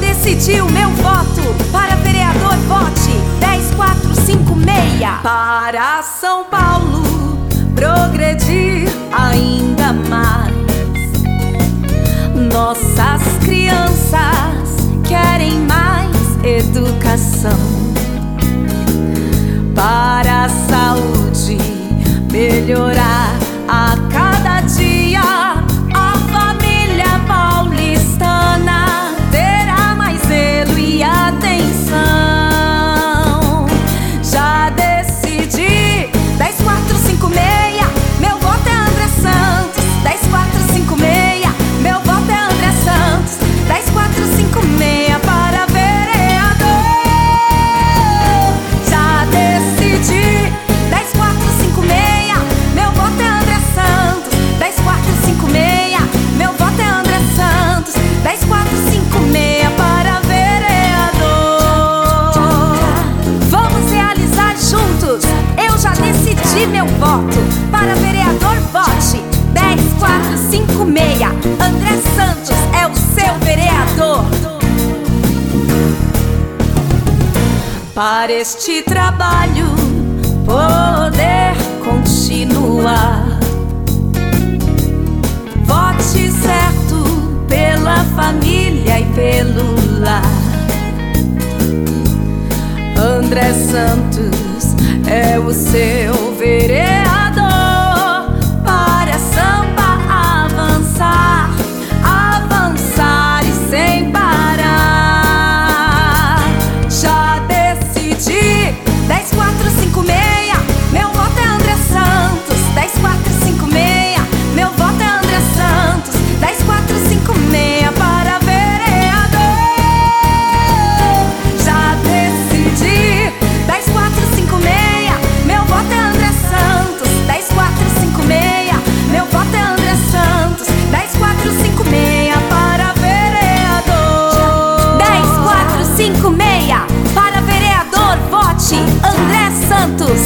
Decidi o meu voto, para vereador, vote 10456. Para São Paulo progredir ainda mais. Nossas crianças querem mais educação. Para a saúde melhorar. para este trabalho poder continuar. Vote certo pela família e pelo lar. André Santos é o seu André Santos.